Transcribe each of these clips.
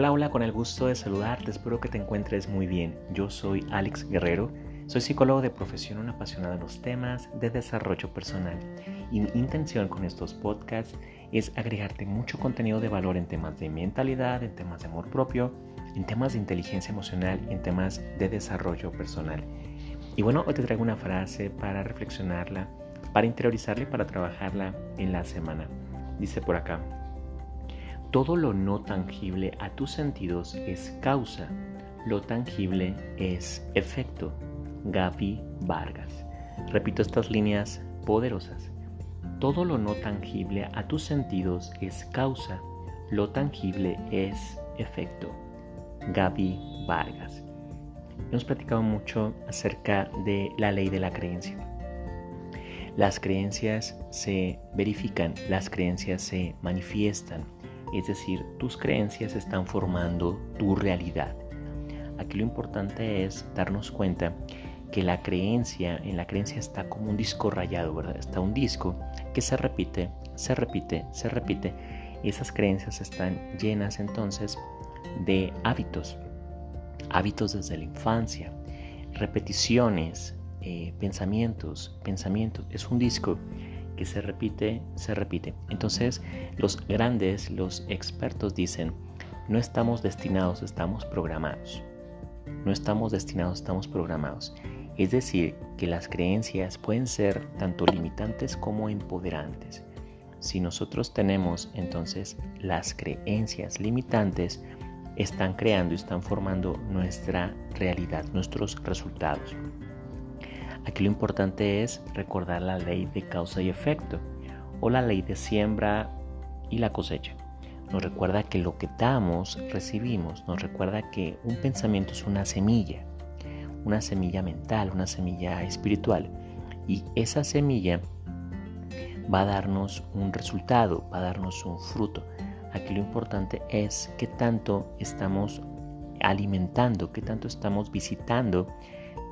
Hola, hola, con el gusto de saludarte, espero que te encuentres muy bien. Yo soy Alex Guerrero, soy psicólogo de profesión, un apasionado de los temas de desarrollo personal y mi intención con estos podcasts es agregarte mucho contenido de valor en temas de mentalidad, en temas de amor propio, en temas de inteligencia emocional, en temas de desarrollo personal. Y bueno, hoy te traigo una frase para reflexionarla, para interiorizarla y para trabajarla en la semana. Dice por acá, todo lo no tangible a tus sentidos es causa, lo tangible es efecto. Gaby Vargas. Repito estas líneas poderosas. Todo lo no tangible a tus sentidos es causa, lo tangible es efecto. Gaby Vargas. Hemos platicado mucho acerca de la ley de la creencia. Las creencias se verifican, las creencias se manifiestan es decir, tus creencias están formando tu realidad. Aquí lo importante es darnos cuenta que la creencia, en la creencia está como un disco rayado, ¿verdad? Está un disco que se repite, se repite, se repite. Esas creencias están llenas entonces de hábitos, hábitos desde la infancia, repeticiones, eh, pensamientos, pensamientos. Es un disco se repite, se repite. Entonces los grandes, los expertos dicen, no estamos destinados, estamos programados. No estamos destinados, estamos programados. Es decir, que las creencias pueden ser tanto limitantes como empoderantes. Si nosotros tenemos entonces las creencias limitantes, están creando y están formando nuestra realidad, nuestros resultados. Aquí lo importante es recordar la ley de causa y efecto o la ley de siembra y la cosecha. Nos recuerda que lo que damos, recibimos. Nos recuerda que un pensamiento es una semilla, una semilla mental, una semilla espiritual. Y esa semilla va a darnos un resultado, va a darnos un fruto. Aquí lo importante es que tanto estamos alimentando, que tanto estamos visitando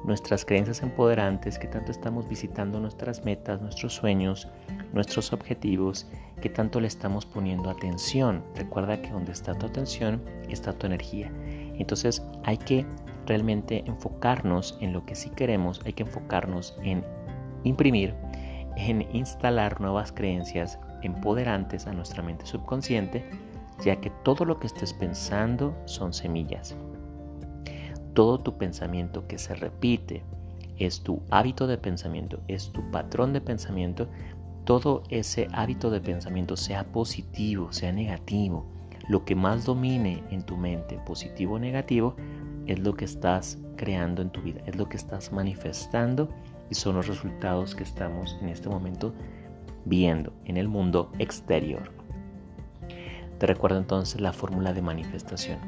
nuestras creencias empoderantes, que tanto estamos visitando nuestras metas, nuestros sueños, nuestros objetivos, que tanto le estamos poniendo atención. Recuerda que donde está tu atención está tu energía. Entonces hay que realmente enfocarnos en lo que sí queremos, hay que enfocarnos en imprimir, en instalar nuevas creencias empoderantes a nuestra mente subconsciente, ya que todo lo que estés pensando son semillas todo tu pensamiento que se repite, es tu hábito de pensamiento, es tu patrón de pensamiento, todo ese hábito de pensamiento, sea positivo, sea negativo, lo que más domine en tu mente, positivo o negativo, es lo que estás creando en tu vida, es lo que estás manifestando y son los resultados que estamos en este momento viendo en el mundo exterior. Te recuerdo entonces la fórmula de manifestación.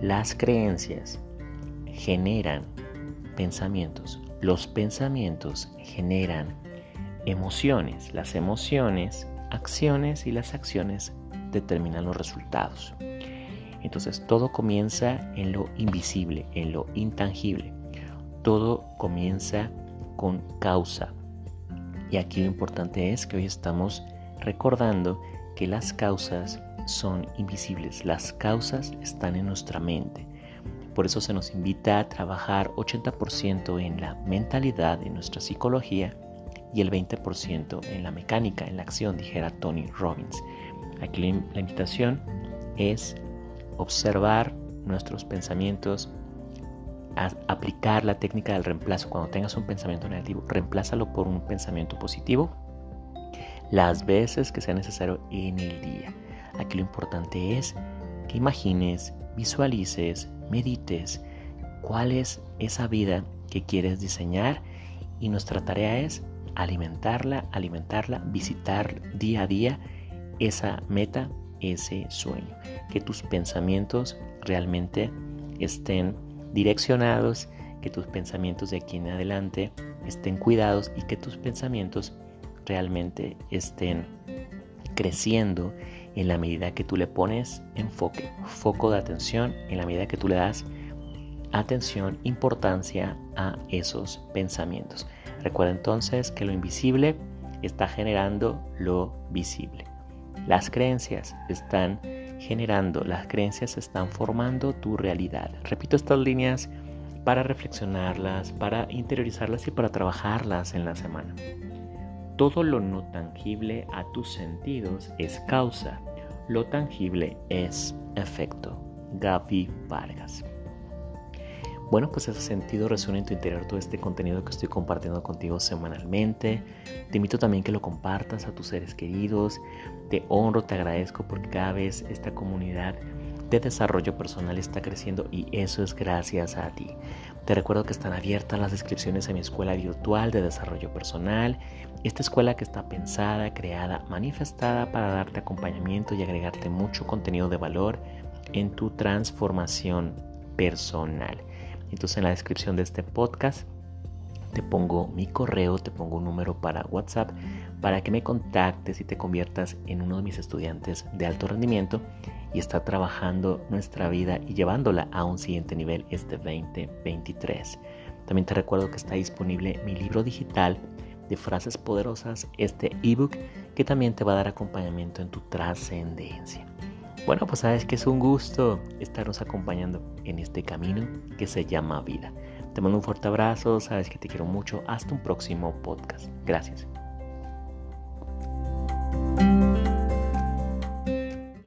Las creencias generan pensamientos. Los pensamientos generan emociones. Las emociones, acciones y las acciones determinan los resultados. Entonces todo comienza en lo invisible, en lo intangible. Todo comienza con causa. Y aquí lo importante es que hoy estamos recordando que las causas son invisibles. Las causas están en nuestra mente. Por eso se nos invita a trabajar 80% en la mentalidad, en nuestra psicología y el 20% en la mecánica, en la acción, dijera Tony Robbins. Aquí la invitación es observar nuestros pensamientos, aplicar la técnica del reemplazo. Cuando tengas un pensamiento negativo, reemplázalo por un pensamiento positivo las veces que sea necesario en el día. Aquí lo importante es que imagines, visualices, medites cuál es esa vida que quieres diseñar y nuestra tarea es alimentarla, alimentarla, visitar día a día esa meta, ese sueño. Que tus pensamientos realmente estén direccionados, que tus pensamientos de aquí en adelante estén cuidados y que tus pensamientos realmente estén creciendo en la medida que tú le pones enfoque, foco de atención, en la medida que tú le das atención, importancia a esos pensamientos. Recuerda entonces que lo invisible está generando lo visible. Las creencias están generando, las creencias están formando tu realidad. Repito estas líneas para reflexionarlas, para interiorizarlas y para trabajarlas en la semana. Todo lo no tangible a tus sentidos es causa, lo tangible es efecto. Gaby Vargas. Bueno, pues ese sentido resuena en tu interior todo este contenido que estoy compartiendo contigo semanalmente. Te invito también que lo compartas a tus seres queridos. Te honro, te agradezco porque cada vez esta comunidad de desarrollo personal está creciendo y eso es gracias a ti. Te recuerdo que están abiertas las descripciones a mi escuela virtual de desarrollo personal. Esta escuela que está pensada, creada, manifestada para darte acompañamiento y agregarte mucho contenido de valor en tu transformación personal. Entonces en la descripción de este podcast te pongo mi correo, te pongo un número para WhatsApp para que me contactes y te conviertas en uno de mis estudiantes de alto rendimiento y está trabajando nuestra vida y llevándola a un siguiente nivel este 2023. También te recuerdo que está disponible mi libro digital de frases poderosas, este ebook que también te va a dar acompañamiento en tu trascendencia. Bueno, pues sabes que es un gusto estarnos acompañando en este camino que se llama vida. Te mando un fuerte abrazo, sabes que te quiero mucho. Hasta un próximo podcast. Gracias.